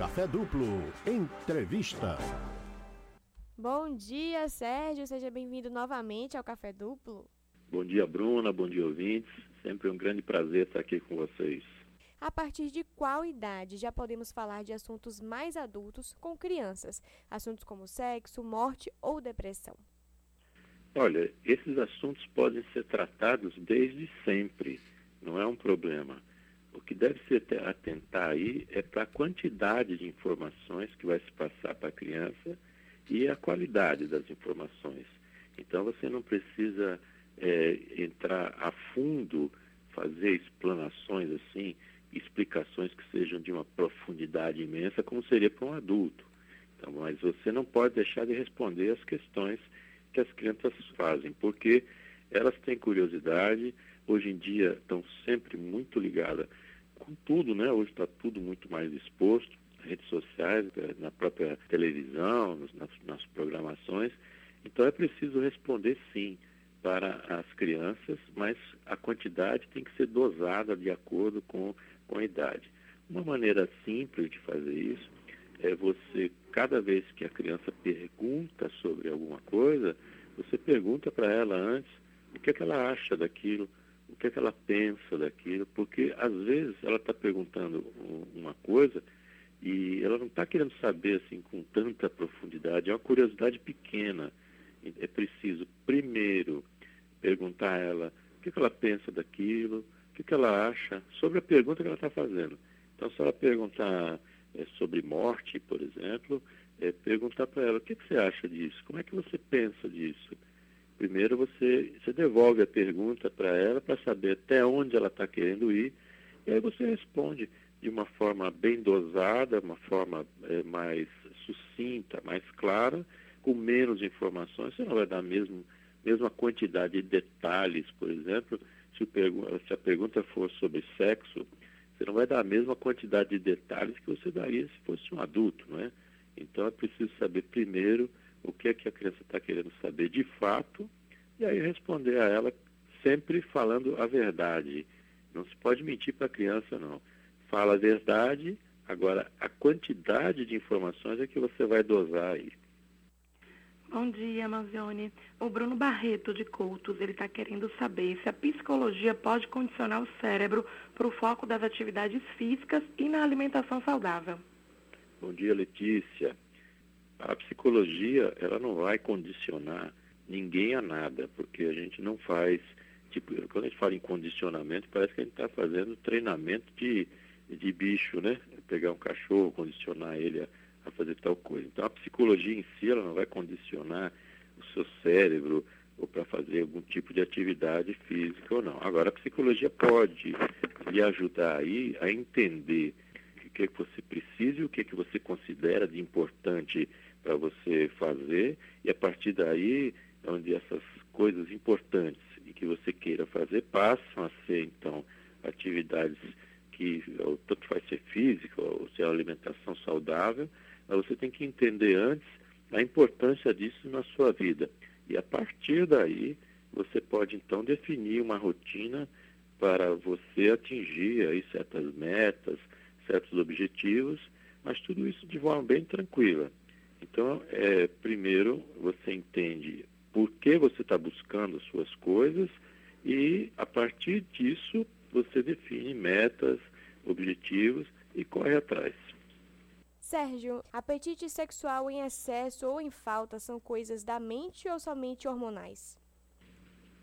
Café Duplo. Entrevista. Bom dia, Sérgio. Seja bem-vindo novamente ao Café Duplo. Bom dia, Bruna. Bom dia, ouvintes. Sempre um grande prazer estar aqui com vocês. A partir de qual idade já podemos falar de assuntos mais adultos com crianças? Assuntos como sexo, morte ou depressão? Olha, esses assuntos podem ser tratados desde sempre, não é um problema. O que deve se atentar aí é para a quantidade de informações que vai se passar para a criança e a qualidade das informações. Então você não precisa é, entrar a fundo, fazer explanações assim, explicações que sejam de uma profundidade imensa, como seria para um adulto. Então, mas você não pode deixar de responder as questões que as crianças fazem, porque elas têm curiosidade, hoje em dia estão sempre muito ligadas com tudo, né? Hoje está tudo muito mais exposto, redes sociais, eh, na própria televisão, nas, nas programações. Então é preciso responder sim para as crianças, mas a quantidade tem que ser dosada de acordo com, com a idade. Uma maneira simples de fazer isso é você, cada vez que a criança pergunta sobre alguma coisa, você pergunta para ela antes o que, é que ela acha daquilo, o que, é que ela pensa daquilo, porque às vezes ela está perguntando uma coisa e ela não está querendo saber assim com tanta profundidade, é uma curiosidade pequena. É preciso primeiro perguntar a ela o que, é que ela pensa daquilo, o que, é que ela acha sobre a pergunta que ela está fazendo. Então, se ela perguntar é, sobre morte, por exemplo, é, perguntar para ela o que, que, você acha disso, como é que você pensa disso. Primeiro você, você devolve a pergunta para ela para saber até onde ela está querendo ir, e aí você responde de uma forma bem dosada, uma forma é, mais sucinta, mais clara, com menos informações. Você não vai dar a mesma, mesma quantidade de detalhes, por exemplo, se, se a pergunta for sobre sexo, você não vai dar a mesma quantidade de detalhes que você daria se fosse um adulto, não é? Então é preciso saber primeiro o que é que a criança está querendo saber de fato e aí responder a ela sempre falando a verdade. Não se pode mentir para a criança, não. Fala a verdade, agora a quantidade de informações é que você vai dosar aí. Bom dia, Amazione. O Bruno Barreto, de Coutos, ele está querendo saber se a psicologia pode condicionar o cérebro para o foco das atividades físicas e na alimentação saudável. Bom dia, Letícia. A psicologia, ela não vai condicionar ninguém a nada, porque a gente não faz, tipo, quando a gente fala em condicionamento, parece que a gente está fazendo treinamento de, de bicho, né? Pegar um cachorro, condicionar ele a a fazer tal coisa. Então, a psicologia em si, ela não vai condicionar o seu cérebro ou para fazer algum tipo de atividade física ou não. Agora, a psicologia pode lhe ajudar aí a entender o que, é que você precisa e o que, é que você considera de importante para você fazer, e a partir daí, onde essas coisas importantes e que você queira fazer passam a ser, então, atividades que tanto vai ser física ou ser alimentação saudável, mas você tem que entender antes a importância disso na sua vida. E a partir daí, você pode então definir uma rotina para você atingir aí certas metas, certos objetivos, mas tudo isso de forma bem tranquila. Então, é, primeiro você entende por que você está buscando as suas coisas e a partir disso você define metas, objetivos e corre atrás. Sérgio, apetite sexual em excesso ou em falta são coisas da mente ou somente hormonais?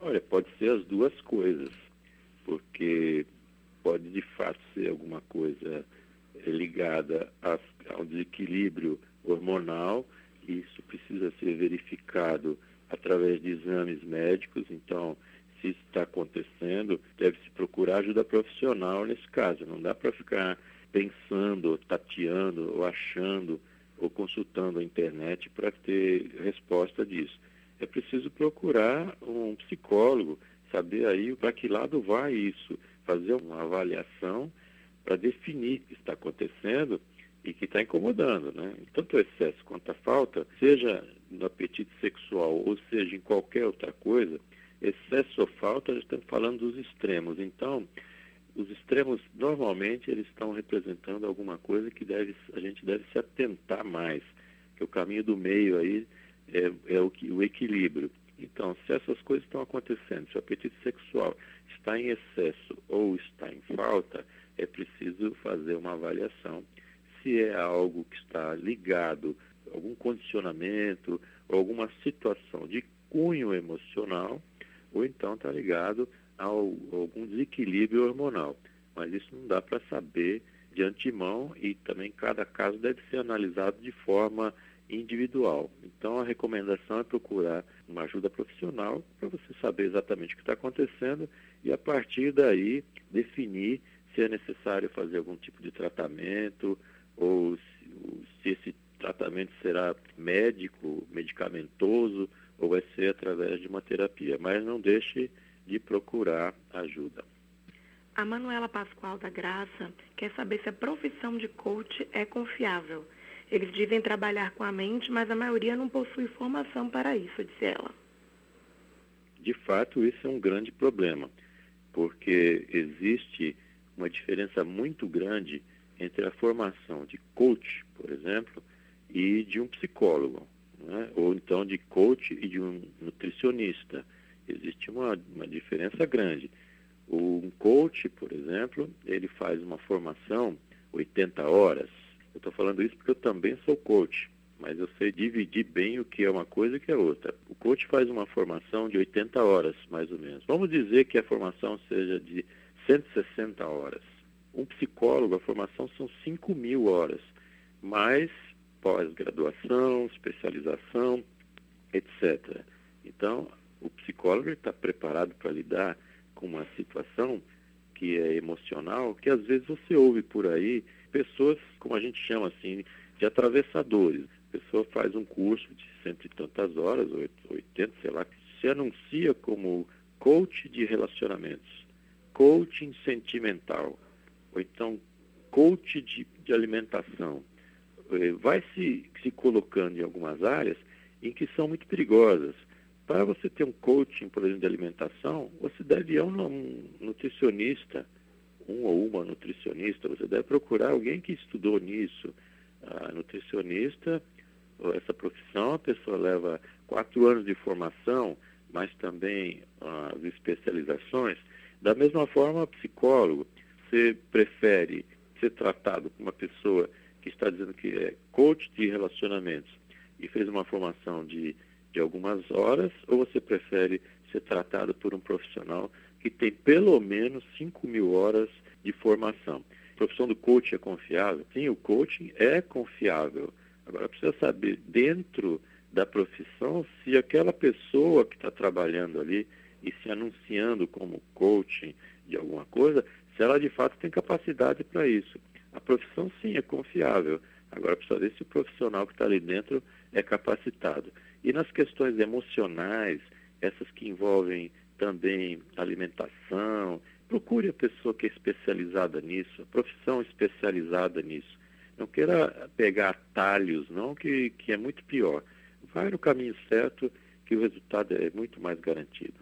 Olha, pode ser as duas coisas, porque pode de fato ser alguma coisa eh, ligada a, ao desequilíbrio hormonal, isso precisa ser verificado através de exames médicos, então se isso está acontecendo, deve-se procurar ajuda profissional nesse caso, não dá para ficar pensando, tateando, ou achando, ou consultando a internet para ter resposta disso. É preciso procurar um psicólogo, saber aí para que lado vai isso, fazer uma avaliação para definir o que está acontecendo e que está incomodando, né? Tanto o excesso quanto a falta, seja no apetite sexual ou seja em qualquer outra coisa, excesso ou falta, já estamos falando dos extremos. Então, os extremos normalmente eles estão representando alguma coisa que deve, a gente deve se atentar mais, que o caminho do meio aí é, é o, o equilíbrio. Então, se essas coisas estão acontecendo, se o apetite sexual está em excesso ou está em falta, é preciso fazer uma avaliação se é algo que está ligado a algum condicionamento ou alguma situação de cunho emocional, ou então está ligado a algum desequilíbrio hormonal. Mas isso não dá para saber de antemão e também cada caso deve ser analisado de forma individual. Então a recomendação é procurar uma ajuda profissional para você saber exatamente o que está acontecendo e a partir daí definir se é necessário fazer algum tipo de tratamento ou se, se esse tratamento será médico, medicamentoso ou vai ser através de uma terapia. Mas não deixe de procurar ajuda. A Manuela Pascoal da Graça quer saber se a profissão de coach é confiável. Eles dizem trabalhar com a mente, mas a maioria não possui formação para isso, disse ela. De fato, isso é um grande problema, porque existe uma diferença muito grande entre a formação de coach, por exemplo, e de um psicólogo, né? ou então de coach e de um nutricionista. Existe uma, uma diferença grande. Um coach, por exemplo, ele faz uma formação 80 horas, eu estou falando isso porque eu também sou coach, mas eu sei dividir bem o que é uma coisa e o que é outra. O coach faz uma formação de 80 horas, mais ou menos. Vamos dizer que a formação seja de 160 horas. Um psicólogo, a formação são 5 mil horas, mais pós-graduação, especialização, etc. Então, o psicólogo está preparado para lidar com uma situação que é emocional, que às vezes você ouve por aí pessoas, como a gente chama assim, de atravessadores. A pessoa faz um curso de cento e tantas horas, 80, sei lá, se anuncia como coach de relacionamentos, coaching sentimental, ou então coach de, de alimentação. Eh, vai se, se colocando em algumas áreas em que são muito perigosas. Para você ter um coaching, por exemplo, de alimentação, você deve ir a um nutricionista, um ou uma nutricionista, você deve procurar alguém que estudou nisso. A nutricionista, essa profissão, a pessoa leva quatro anos de formação, mas também as especializações. Da mesma forma, psicólogo, você prefere ser tratado por uma pessoa que está dizendo que é coach de relacionamentos e fez uma formação de, de algumas horas, ou você prefere ser tratado por um profissional que tem pelo menos 5 mil horas de formação. A profissão do coach é confiável? Sim, o coaching é confiável. Agora precisa saber dentro da profissão se aquela pessoa que está trabalhando ali e se anunciando como coaching de alguma coisa, se ela de fato tem capacidade para isso. A profissão sim é confiável. Agora precisa ver se o profissional que está ali dentro é capacitado. E nas questões emocionais, essas que envolvem também alimentação. Procure a pessoa que é especializada nisso, a profissão especializada nisso. Não queira pegar atalhos, não, que, que é muito pior. Vai no caminho certo, que o resultado é muito mais garantido.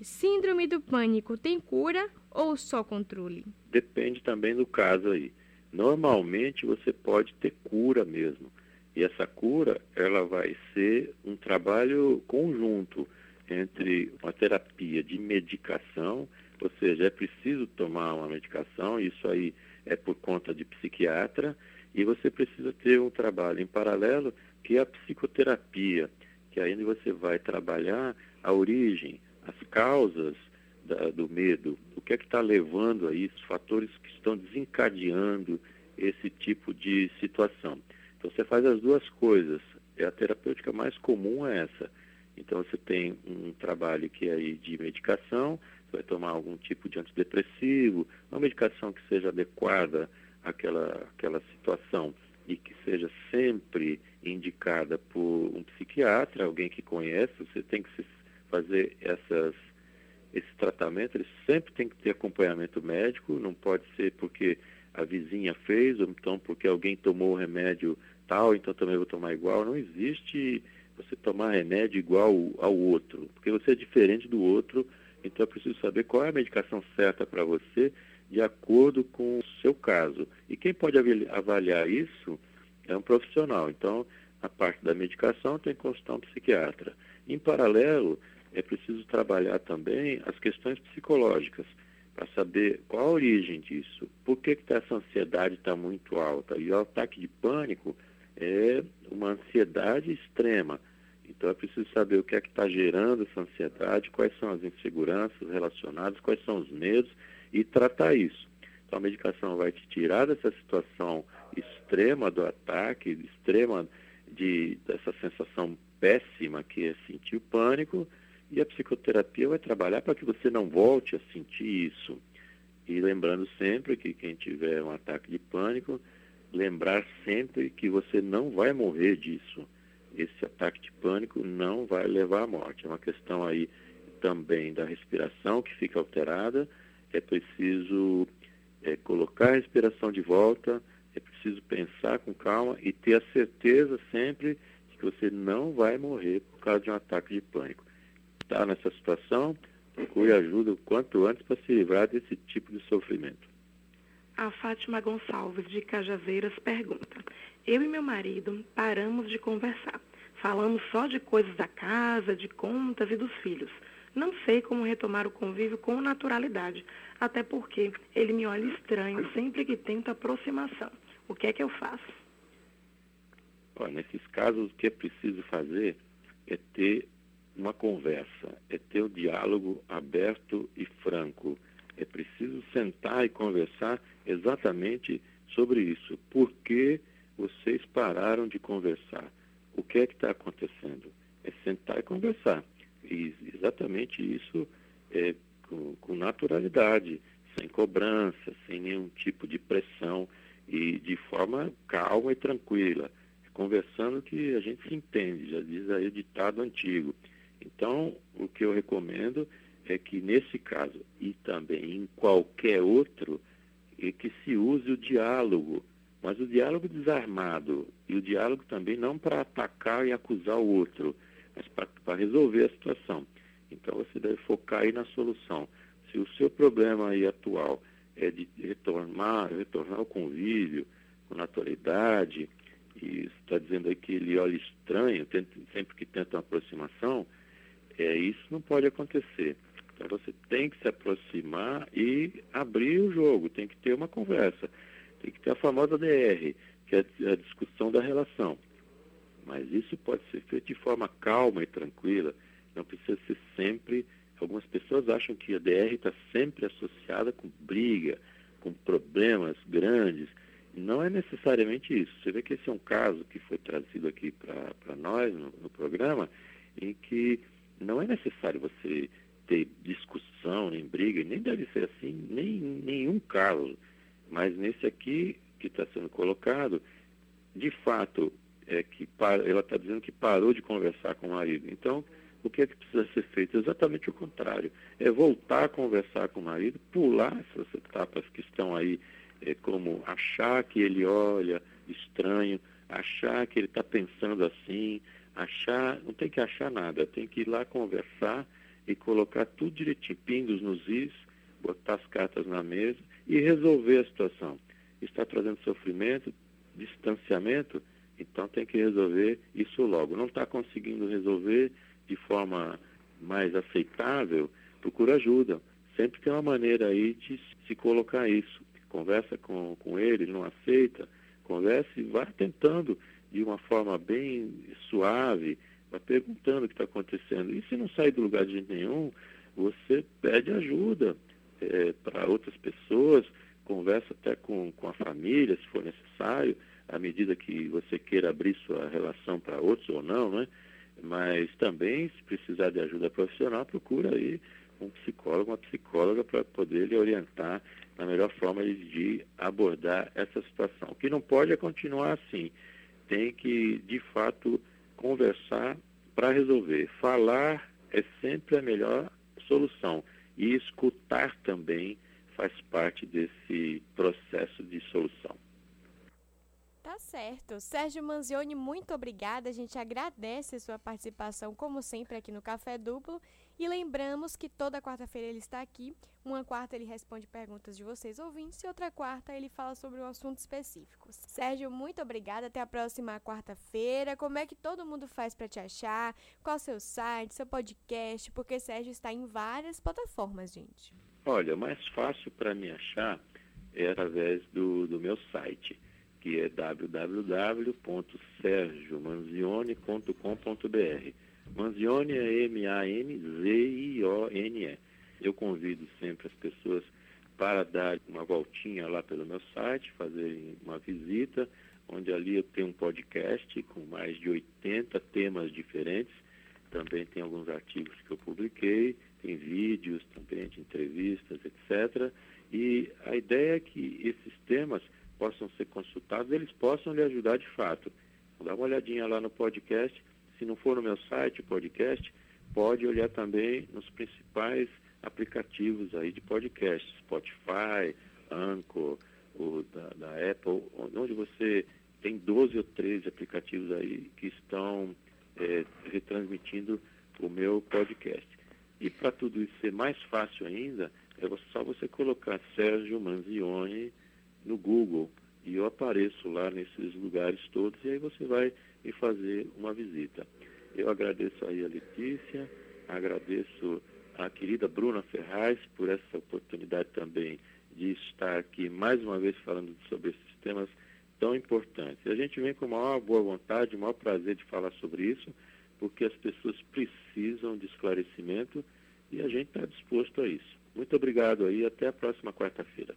Síndrome do pânico tem cura ou só controle? Depende também do caso aí. Normalmente você pode ter cura mesmo. E essa cura, ela vai ser um trabalho conjunto entre uma terapia de medicação, ou seja, é preciso tomar uma medicação, isso aí é por conta de psiquiatra, e você precisa ter um trabalho em paralelo que é a psicoterapia, que aí você vai trabalhar a origem, as causas da, do medo, o que é que está levando a isso, fatores que estão desencadeando esse tipo de situação. Então você faz as duas coisas. É a terapêutica mais comum é essa então você tem um trabalho que é de medicação, você vai tomar algum tipo de antidepressivo, uma medicação que seja adequada àquela, àquela situação e que seja sempre indicada por um psiquiatra, alguém que conhece, você tem que fazer essas, esse tratamento, ele sempre tem que ter acompanhamento médico, não pode ser porque a vizinha fez, ou então porque alguém tomou o remédio tal, então também vou tomar igual. Não existe você tomar remédio igual ao outro, porque você é diferente do outro, então é preciso saber qual é a medicação certa para você de acordo com o seu caso. E quem pode avaliar isso é um profissional. Então, a parte da medicação tem que consultar um psiquiatra. Em paralelo, é preciso trabalhar também as questões psicológicas para saber qual a origem disso, por que, que tá, essa ansiedade está muito alta. E o ataque de pânico é uma ansiedade extrema. Então é preciso saber o que é que está gerando essa ansiedade, quais são as inseguranças relacionadas, quais são os medos e tratar isso. Então a medicação vai te tirar dessa situação extrema do ataque, extrema de, dessa sensação péssima que é sentir o pânico, e a psicoterapia vai trabalhar para que você não volte a sentir isso. E lembrando sempre que quem tiver um ataque de pânico, lembrar sempre que você não vai morrer disso. Esse ataque de pânico não vai levar à morte. É uma questão aí também da respiração que fica alterada. É preciso é, colocar a respiração de volta, é preciso pensar com calma e ter a certeza sempre que você não vai morrer por causa de um ataque de pânico. Está nessa situação, procure ajuda o quanto antes para se livrar desse tipo de sofrimento. A Fátima Gonçalves, de Cajazeiras, pergunta: Eu e meu marido paramos de conversar. Falamos só de coisas da casa, de contas e dos filhos. Não sei como retomar o convívio com naturalidade, até porque ele me olha estranho sempre que tento aproximação. O que é que eu faço? Olha, nesses casos, o que é preciso fazer é ter uma conversa, é ter o diálogo aberto e franco. É preciso sentar e conversar exatamente sobre isso. Por que vocês pararam de conversar? O que é que está acontecendo? É sentar e conversar. E exatamente isso é, com, com naturalidade, sem cobrança, sem nenhum tipo de pressão e de forma calma e tranquila, conversando que a gente se entende, já diz aí o ditado antigo. Então, o que eu recomendo é que nesse caso e também em qualquer outro, é que se use o diálogo, mas o diálogo desarmado e o diálogo também não para atacar e acusar o outro, mas para resolver a situação. Então você deve focar aí na solução. Se o seu problema aí atual é de retornar, retornar ao convívio com naturalidade, e está dizendo aí que ele olha estranho sempre que tenta uma aproximação, é, isso não pode acontecer. Então você tem que se aproximar e abrir o jogo, tem que ter uma conversa, tem que ter a famosa DR, que é a discussão da relação. Mas isso pode ser feito de forma calma e tranquila, não precisa ser sempre. Algumas pessoas acham que a DR está sempre associada com briga, com problemas grandes. Não é necessariamente isso. Você vê que esse é um caso que foi trazido aqui para nós no, no programa, em que não é necessário você ter discussão, nem briga, nem deve ser assim, nem nenhum caso. Mas nesse aqui que está sendo colocado, de fato, é que ela está dizendo que parou de conversar com o marido. Então, o que é que precisa ser feito? Exatamente o contrário. É voltar a conversar com o marido, pular essas etapas que estão aí, é, como achar que ele olha estranho, achar que ele está pensando assim, achar, não tem que achar nada, tem que ir lá conversar e colocar tudo direitinho, pingos nos is, botar as cartas na mesa e resolver a situação. Está trazendo sofrimento, distanciamento, então tem que resolver isso logo. Não está conseguindo resolver de forma mais aceitável, procura ajuda. Sempre tem uma maneira aí de se colocar isso. Conversa com, com ele, não aceita, conversa e vai tentando de uma forma bem suave, vai perguntando o que está acontecendo. E se não sair do lugar de nenhum, você pede ajuda é, para outras pessoas, conversa até com, com a família, se for necessário, à medida que você queira abrir sua relação para outros ou não, né? Mas também, se precisar de ajuda profissional, procura aí um psicólogo, uma psicóloga para poder lhe orientar na melhor forma de abordar essa situação. O que não pode é continuar assim tem que, de fato, conversar para resolver. Falar é sempre a melhor solução. E escutar também faz parte desse processo de solução. Tá certo. Sérgio Manzioni, muito obrigada. A gente agradece a sua participação, como sempre, aqui no Café Duplo. E lembramos que toda quarta-feira ele está aqui. Uma quarta ele responde perguntas de vocês ouvintes e outra quarta ele fala sobre um assunto específico. Sérgio, muito obrigada. Até a próxima quarta-feira. Como é que todo mundo faz para te achar? Qual seu site, seu podcast? Porque Sérgio está em várias plataformas, gente. Olha, mais fácil para me achar é através do, do meu site, que é www.sergiomanzione.com.br. Manzione é M-A-N-Z-I-O-N-E. Eu convido sempre as pessoas para dar uma voltinha lá pelo meu site, fazerem uma visita, onde ali eu tenho um podcast com mais de 80 temas diferentes. Também tem alguns artigos que eu publiquei, tem vídeos também de entrevistas, etc. E a ideia é que esses temas possam ser consultados, eles possam lhe ajudar de fato. Dá uma olhadinha lá no podcast se não for no meu site, podcast, pode olhar também nos principais aplicativos aí de podcast, Spotify, Anchor, o da, da Apple, onde você tem 12 ou 13 aplicativos aí que estão é, retransmitindo o meu podcast. E para tudo isso ser mais fácil ainda, é só você colocar Sérgio Manzioni no Google e eu apareço lá nesses lugares todos e aí você vai me fazer uma visita. Eu agradeço aí a Letícia, agradeço a querida Bruna Ferraz por essa oportunidade também de estar aqui mais uma vez falando sobre esses temas tão importantes. A gente vem com maior boa vontade, maior prazer de falar sobre isso, porque as pessoas precisam de esclarecimento e a gente está disposto a isso. Muito obrigado aí, até a próxima quarta-feira.